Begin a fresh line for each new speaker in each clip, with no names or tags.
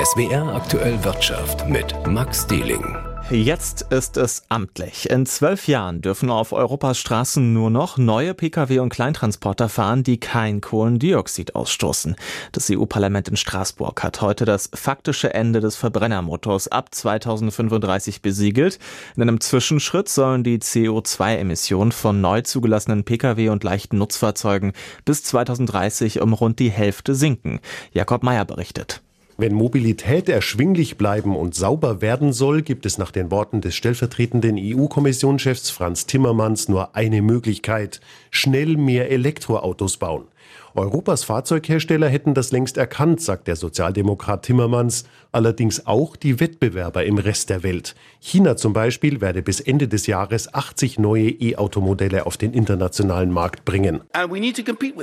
SWR aktuell Wirtschaft mit Max Dieling.
Jetzt ist es amtlich. In zwölf Jahren dürfen auf Europas Straßen nur noch neue Pkw und Kleintransporter fahren, die kein Kohlendioxid ausstoßen. Das EU-Parlament in Straßburg hat heute das faktische Ende des Verbrennermotors ab 2035 besiegelt. In einem Zwischenschritt sollen die CO2-Emissionen von neu zugelassenen Pkw und leichten Nutzfahrzeugen bis 2030 um rund die Hälfte sinken. Jakob Meyer berichtet.
Wenn Mobilität erschwinglich bleiben und sauber werden soll, gibt es nach den Worten des stellvertretenden EU-Kommissionschefs Franz Timmermans nur eine Möglichkeit. Schnell mehr Elektroautos bauen. Europas Fahrzeughersteller hätten das längst erkannt, sagt der Sozialdemokrat Timmermans, allerdings auch die Wettbewerber im Rest der Welt. China zum Beispiel werde bis Ende des Jahres 80 neue E-Automodelle auf den internationalen Markt bringen.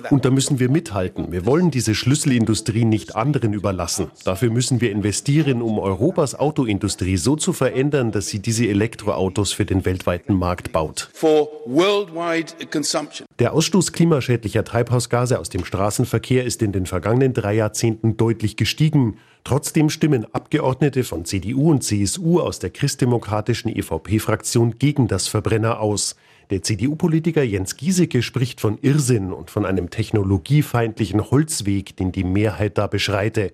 Und da müssen wir mithalten. Wir wollen diese Schlüsselindustrie nicht anderen überlassen. Dafür müssen wir investieren, um Europas Autoindustrie so zu verändern, dass sie diese Elektroautos für den weltweiten Markt baut. Der Ausstoß klimaschädlicher Treibhausgase aus dem Straßenverkehr ist in den vergangenen drei Jahrzehnten deutlich gestiegen. Trotzdem stimmen Abgeordnete von CDU und CSU aus der christdemokratischen EVP-Fraktion gegen das Verbrenner aus. Der CDU-Politiker Jens Giesecke spricht von Irrsinn und von einem technologiefeindlichen Holzweg, den die Mehrheit da beschreite.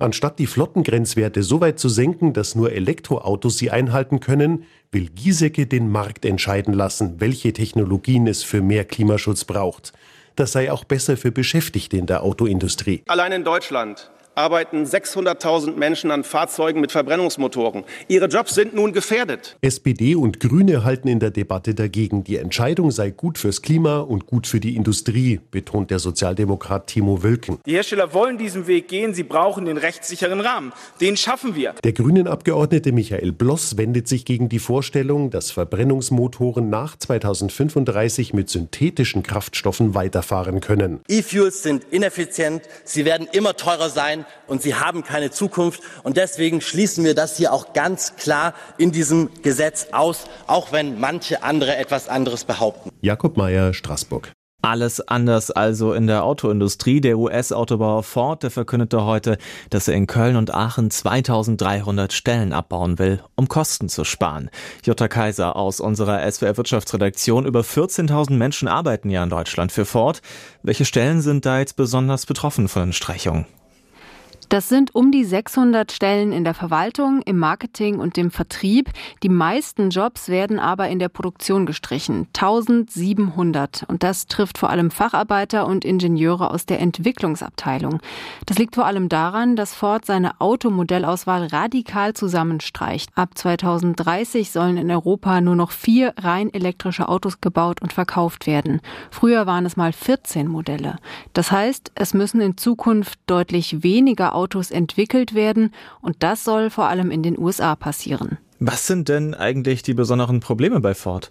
Anstatt die Flottengrenzwerte so weit zu senken, dass nur Elektroautos sie einhalten können, will Giesecke den Markt entscheiden lassen, welche Technologien es für mehr Klimaschutz braucht. Das sei auch besser für Beschäftigte in der Autoindustrie.
Allein in Deutschland arbeiten 600.000 Menschen an Fahrzeugen mit Verbrennungsmotoren. Ihre Jobs sind nun gefährdet.
SPD und Grüne halten in der Debatte dagegen. Die Entscheidung sei gut fürs Klima und gut für die Industrie, betont der Sozialdemokrat Timo Wölken.
Die Hersteller wollen diesen Weg gehen. Sie brauchen den rechtssicheren Rahmen. Den schaffen wir.
Der grünen Abgeordnete Michael Bloss wendet sich gegen die Vorstellung, dass Verbrennungsmotoren nach 2035 mit synthetischen Kraftstoffen weiterfahren können.
E-Fuels sind ineffizient. Sie werden immer teurer sein und sie haben keine Zukunft. Und deswegen schließen wir das hier auch ganz klar in diesem Gesetz aus, auch wenn manche andere etwas anderes behaupten.
Jakob Mayer, Straßburg.
Alles anders also in der Autoindustrie. Der US-Autobauer Ford, der verkündete heute, dass er in Köln und Aachen 2300 Stellen abbauen will, um Kosten zu sparen. Jutta Kaiser aus unserer SWR Wirtschaftsredaktion. Über 14.000 Menschen arbeiten ja in Deutschland für Ford. Welche Stellen sind da jetzt besonders betroffen von den Streichungen?
Das sind um die 600 Stellen in der Verwaltung, im Marketing und dem Vertrieb. Die meisten Jobs werden aber in der Produktion gestrichen. 1700. Und das trifft vor allem Facharbeiter und Ingenieure aus der Entwicklungsabteilung. Das liegt vor allem daran, dass Ford seine Automodellauswahl radikal zusammenstreicht. Ab 2030 sollen in Europa nur noch vier rein elektrische Autos gebaut und verkauft werden. Früher waren es mal 14 Modelle. Das heißt, es müssen in Zukunft deutlich weniger Autos Autos entwickelt werden und das soll vor allem in den USA passieren.
Was sind denn eigentlich die besonderen Probleme bei Ford?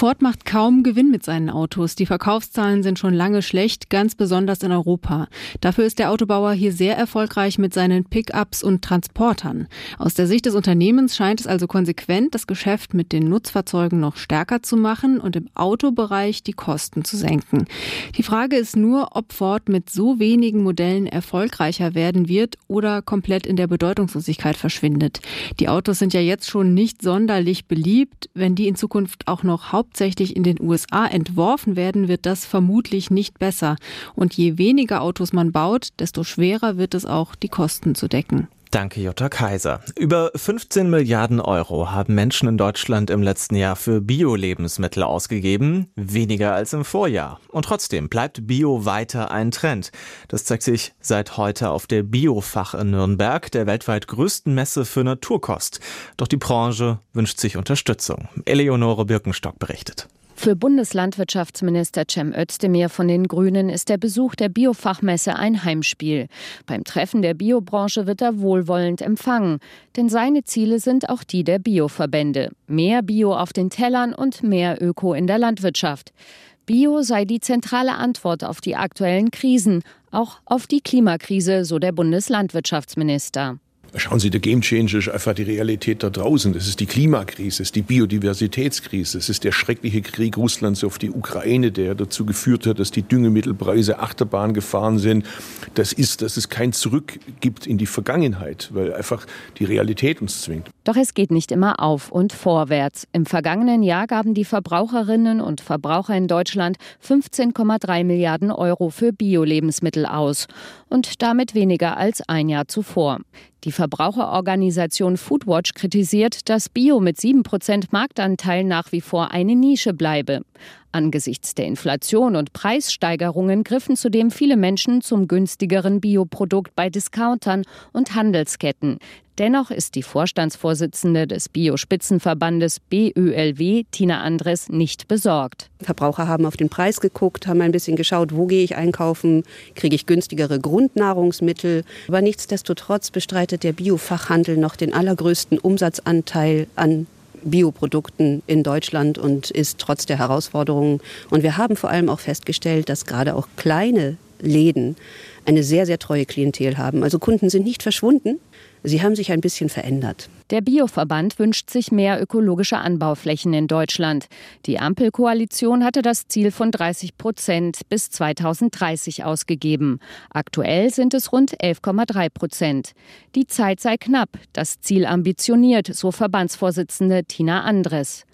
Ford macht kaum Gewinn mit seinen Autos. Die Verkaufszahlen sind schon lange schlecht, ganz besonders in Europa. Dafür ist der Autobauer hier sehr erfolgreich mit seinen Pickups und Transportern. Aus der Sicht des Unternehmens scheint es also konsequent, das Geschäft mit den Nutzfahrzeugen noch stärker zu machen und im Autobereich die Kosten zu senken. Die Frage ist nur, ob Ford mit so wenigen Modellen erfolgreicher werden wird oder komplett in der Bedeutungslosigkeit verschwindet. Die Autos sind ja jetzt schon nicht sonderlich beliebt. Wenn die in Zukunft auch noch hauptsächlich in den USA entworfen werden, wird das vermutlich nicht besser. Und je weniger Autos man baut, desto schwerer wird es auch, die Kosten zu decken.
Danke, Jutta Kaiser. Über 15 Milliarden Euro haben Menschen in Deutschland im letzten Jahr für Bio-Lebensmittel ausgegeben, weniger als im Vorjahr. Und trotzdem bleibt Bio weiter ein Trend. Das zeigt sich seit heute auf der Biofach in Nürnberg, der weltweit größten Messe für Naturkost. Doch die Branche wünscht sich Unterstützung. Eleonore Birkenstock berichtet.
Für Bundeslandwirtschaftsminister Cem Özdemir von den Grünen ist der Besuch der Biofachmesse ein Heimspiel. Beim Treffen der Biobranche wird er wohlwollend empfangen, denn seine Ziele sind auch die der Bioverbände. Mehr Bio auf den Tellern und mehr Öko in der Landwirtschaft. Bio sei die zentrale Antwort auf die aktuellen Krisen, auch auf die Klimakrise, so der Bundeslandwirtschaftsminister.
Schauen Sie, der Game Changer ist einfach die Realität da draußen. Das ist die Klimakrise, ist die Biodiversitätskrise, es ist der schreckliche Krieg Russlands auf die Ukraine, der dazu geführt hat, dass die Düngemittelpreise Achterbahn gefahren sind. Das ist, dass es kein Zurück gibt in die Vergangenheit, weil einfach die Realität uns zwingt.
Doch es geht nicht immer auf und vorwärts. Im vergangenen Jahr gaben die Verbraucherinnen und Verbraucher in Deutschland 15,3 Milliarden Euro für Bio-Lebensmittel aus und damit weniger als ein Jahr zuvor. Die Verbraucherorganisation Foodwatch kritisiert, dass Bio mit 7% Marktanteil nach wie vor eine Nische bleibe. Angesichts der Inflation und Preissteigerungen griffen zudem viele Menschen zum günstigeren Bioprodukt bei Discountern und Handelsketten. Dennoch ist die Vorstandsvorsitzende des Bio-Spitzenverbandes BÖLW, Tina Andres, nicht besorgt.
Verbraucher haben auf den Preis geguckt, haben ein bisschen geschaut, wo gehe ich einkaufen, kriege ich günstigere Grundnahrungsmittel. Aber nichtsdestotrotz bestreitet der Biofachhandel noch den allergrößten Umsatzanteil an Bioprodukten in Deutschland und ist trotz der Herausforderungen. Und wir haben vor allem auch festgestellt, dass gerade auch kleine Läden eine sehr, sehr treue Klientel haben. Also Kunden sind nicht verschwunden, Sie haben sich ein bisschen verändert.
Der Bioverband wünscht sich mehr ökologische Anbauflächen in Deutschland. Die Ampelkoalition hatte das Ziel von 30 Prozent bis 2030 ausgegeben. Aktuell sind es rund 11,3 Prozent. Die Zeit sei knapp, das Ziel ambitioniert, so Verbandsvorsitzende Tina Andres.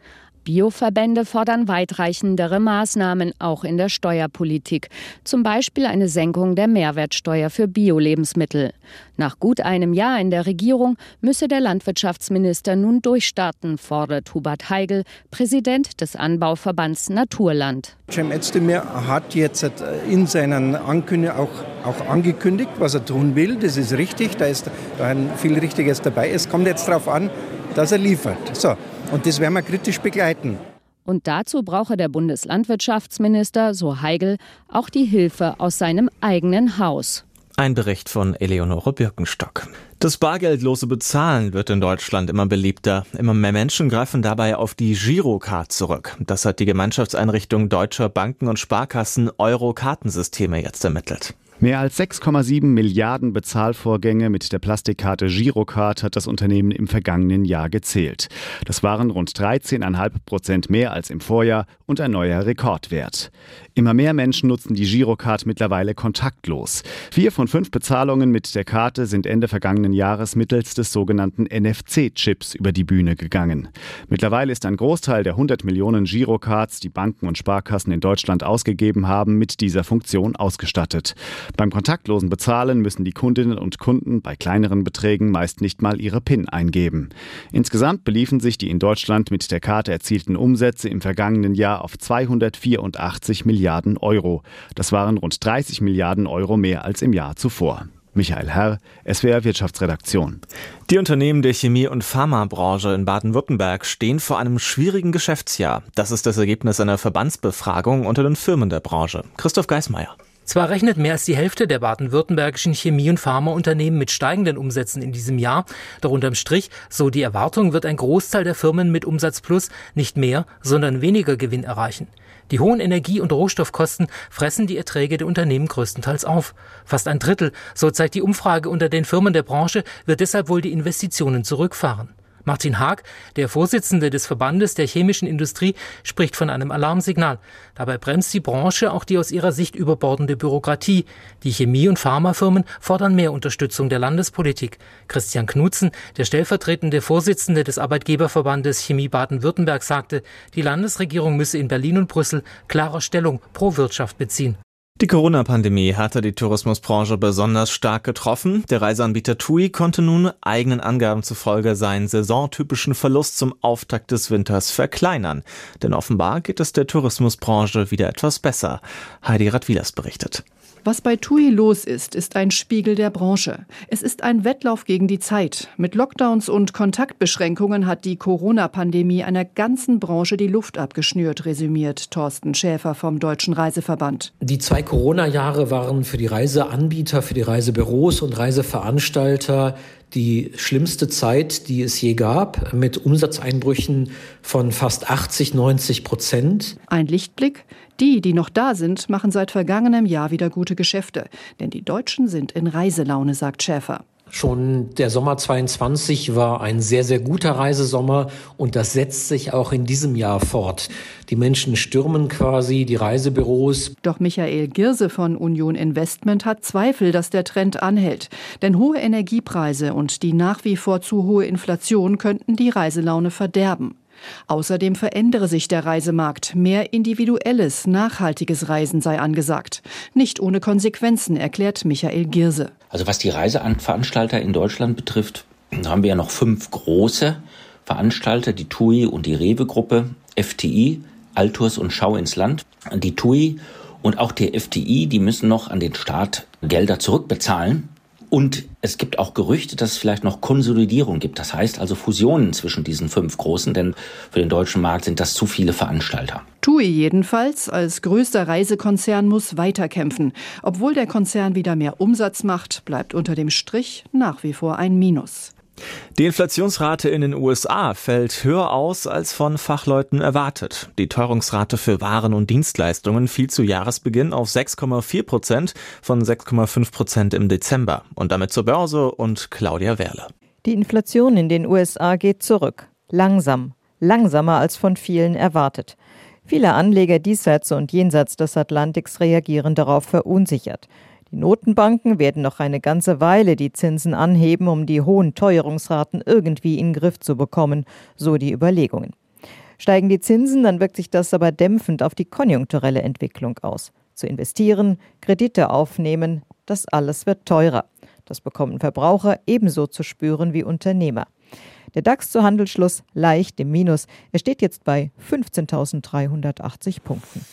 Bioverbände fordern weitreichendere Maßnahmen auch in der Steuerpolitik, zum Beispiel eine Senkung der Mehrwertsteuer für Bio-Lebensmittel. Nach gut einem Jahr in der Regierung müsse der Landwirtschaftsminister nun durchstarten, fordert Hubert Heigl, Präsident des Anbauverbands Naturland.
Cem Özdemir hat jetzt in seinen Ankündigungen auch, auch angekündigt, was er tun will. Das ist richtig, da ist da viel Richtiges dabei. Es kommt jetzt darauf an, dass er liefert. So, und das werden wir kritisch begleiten.
Und dazu brauche der Bundeslandwirtschaftsminister, so Heigel, auch die Hilfe aus seinem eigenen Haus.
Ein Bericht von Eleonore Birkenstock. Das bargeldlose Bezahlen wird in Deutschland immer beliebter. Immer mehr Menschen greifen dabei auf die Girocard zurück. Das hat die Gemeinschaftseinrichtung deutscher Banken und Sparkassen Euro-Kartensysteme jetzt ermittelt.
Mehr als 6,7 Milliarden Bezahlvorgänge mit der Plastikkarte Girocard hat das Unternehmen im vergangenen Jahr gezählt. Das waren rund 13,5 Prozent mehr als im Vorjahr und ein neuer Rekordwert. Immer mehr Menschen nutzen die Girocard mittlerweile kontaktlos. Vier von fünf Bezahlungen mit der Karte sind Ende vergangenen Jahres mittels des sogenannten NFC-Chips über die Bühne gegangen. Mittlerweile ist ein Großteil der 100 Millionen Girocards, die Banken und Sparkassen in Deutschland ausgegeben haben, mit dieser Funktion ausgestattet. Beim kontaktlosen Bezahlen müssen die Kundinnen und Kunden bei kleineren Beträgen meist nicht mal ihre PIN eingeben. Insgesamt beliefen sich die in Deutschland mit der Karte erzielten Umsätze im vergangenen Jahr auf 284 Milliarden Euro. Das waren rund 30 Milliarden Euro mehr als im Jahr zuvor. Michael Herr, SWR Wirtschaftsredaktion.
Die Unternehmen der Chemie- und Pharmabranche in Baden-Württemberg stehen vor einem schwierigen Geschäftsjahr. Das ist das Ergebnis einer Verbandsbefragung unter den Firmen der Branche. Christoph Geismeier.
Zwar rechnet mehr als die Hälfte der baden-württembergischen Chemie- und Pharmaunternehmen mit steigenden Umsätzen in diesem Jahr, doch unterm Strich, so die Erwartung, wird ein Großteil der Firmen mit Umsatz plus nicht mehr, sondern weniger Gewinn erreichen. Die hohen Energie- und Rohstoffkosten fressen die Erträge der Unternehmen größtenteils auf. Fast ein Drittel, so zeigt die Umfrage unter den Firmen der Branche, wird deshalb wohl die Investitionen zurückfahren. Martin Haag, der Vorsitzende des Verbandes der chemischen Industrie, spricht von einem Alarmsignal. Dabei bremst die Branche auch die aus ihrer Sicht überbordende Bürokratie. Die Chemie- und Pharmafirmen fordern mehr Unterstützung der Landespolitik. Christian Knutzen, der stellvertretende Vorsitzende des Arbeitgeberverbandes Chemie Baden-Württemberg, sagte, die Landesregierung müsse in Berlin und Brüssel klarer Stellung pro Wirtschaft beziehen.
Die Corona-Pandemie hatte die Tourismusbranche besonders stark getroffen. Der Reiseanbieter TUI konnte nun eigenen Angaben zufolge seinen saisontypischen Verlust zum Auftakt des Winters verkleinern. Denn offenbar geht es der Tourismusbranche wieder etwas besser. Heidi Radwilas berichtet.
Was bei TUI los ist, ist ein Spiegel der Branche. Es ist ein Wettlauf gegen die Zeit. Mit Lockdowns und Kontaktbeschränkungen hat die Corona-Pandemie einer ganzen Branche die Luft abgeschnürt, resümiert Thorsten Schäfer vom Deutschen Reiseverband.
Die zwei Corona-Jahre waren für die Reiseanbieter, für die Reisebüros und Reiseveranstalter die schlimmste Zeit, die es je gab, mit Umsatzeinbrüchen von fast 80, 90 Prozent.
Ein Lichtblick? Die, die noch da sind, machen seit vergangenem Jahr wieder gute Geschäfte. Denn die Deutschen sind in Reiselaune, sagt Schäfer.
Schon der Sommer 22 war ein sehr, sehr guter Reisesommer und das setzt sich auch in diesem Jahr fort. Die Menschen stürmen quasi die Reisebüros.
Doch Michael Girse von Union Investment hat Zweifel, dass der Trend anhält. Denn hohe Energiepreise und die nach wie vor zu hohe Inflation könnten die Reiselaune verderben. Außerdem verändere sich der Reisemarkt. Mehr individuelles, nachhaltiges Reisen sei angesagt. Nicht ohne Konsequenzen, erklärt Michael Girse.
Also was die Reiseveranstalter in Deutschland betrifft, haben wir ja noch fünf große Veranstalter, die TUI und die Rewe-Gruppe, FTI, Altours und Schau ins Land. Die TUI und auch die FTI, die müssen noch an den Staat Gelder zurückbezahlen. Und es gibt auch Gerüchte, dass es vielleicht noch Konsolidierung gibt. Das heißt also Fusionen zwischen diesen fünf großen, denn für den deutschen Markt sind das zu viele Veranstalter.
TUI jedenfalls als größter Reisekonzern muss weiterkämpfen. Obwohl der Konzern wieder mehr Umsatz macht, bleibt unter dem Strich nach wie vor ein Minus.
Die Inflationsrate in den USA fällt höher aus als von Fachleuten erwartet. Die Teuerungsrate für Waren und Dienstleistungen fiel zu Jahresbeginn auf 6,4 Prozent von 6,5 Prozent im Dezember. Und damit zur Börse und Claudia Werle.
Die Inflation in den USA geht zurück. Langsam. Langsamer als von vielen erwartet. Viele Anleger diesseits und jenseits des Atlantiks reagieren darauf verunsichert. Die Notenbanken werden noch eine ganze Weile die Zinsen anheben, um die hohen Teuerungsraten irgendwie in den Griff zu bekommen, so die Überlegungen. Steigen die Zinsen, dann wirkt sich das aber dämpfend auf die konjunkturelle Entwicklung aus. Zu investieren, Kredite aufnehmen, das alles wird teurer. Das bekommen Verbraucher ebenso zu spüren wie Unternehmer. Der DAX zu Handelsschluss leicht im Minus. Er steht jetzt bei 15.380 Punkten.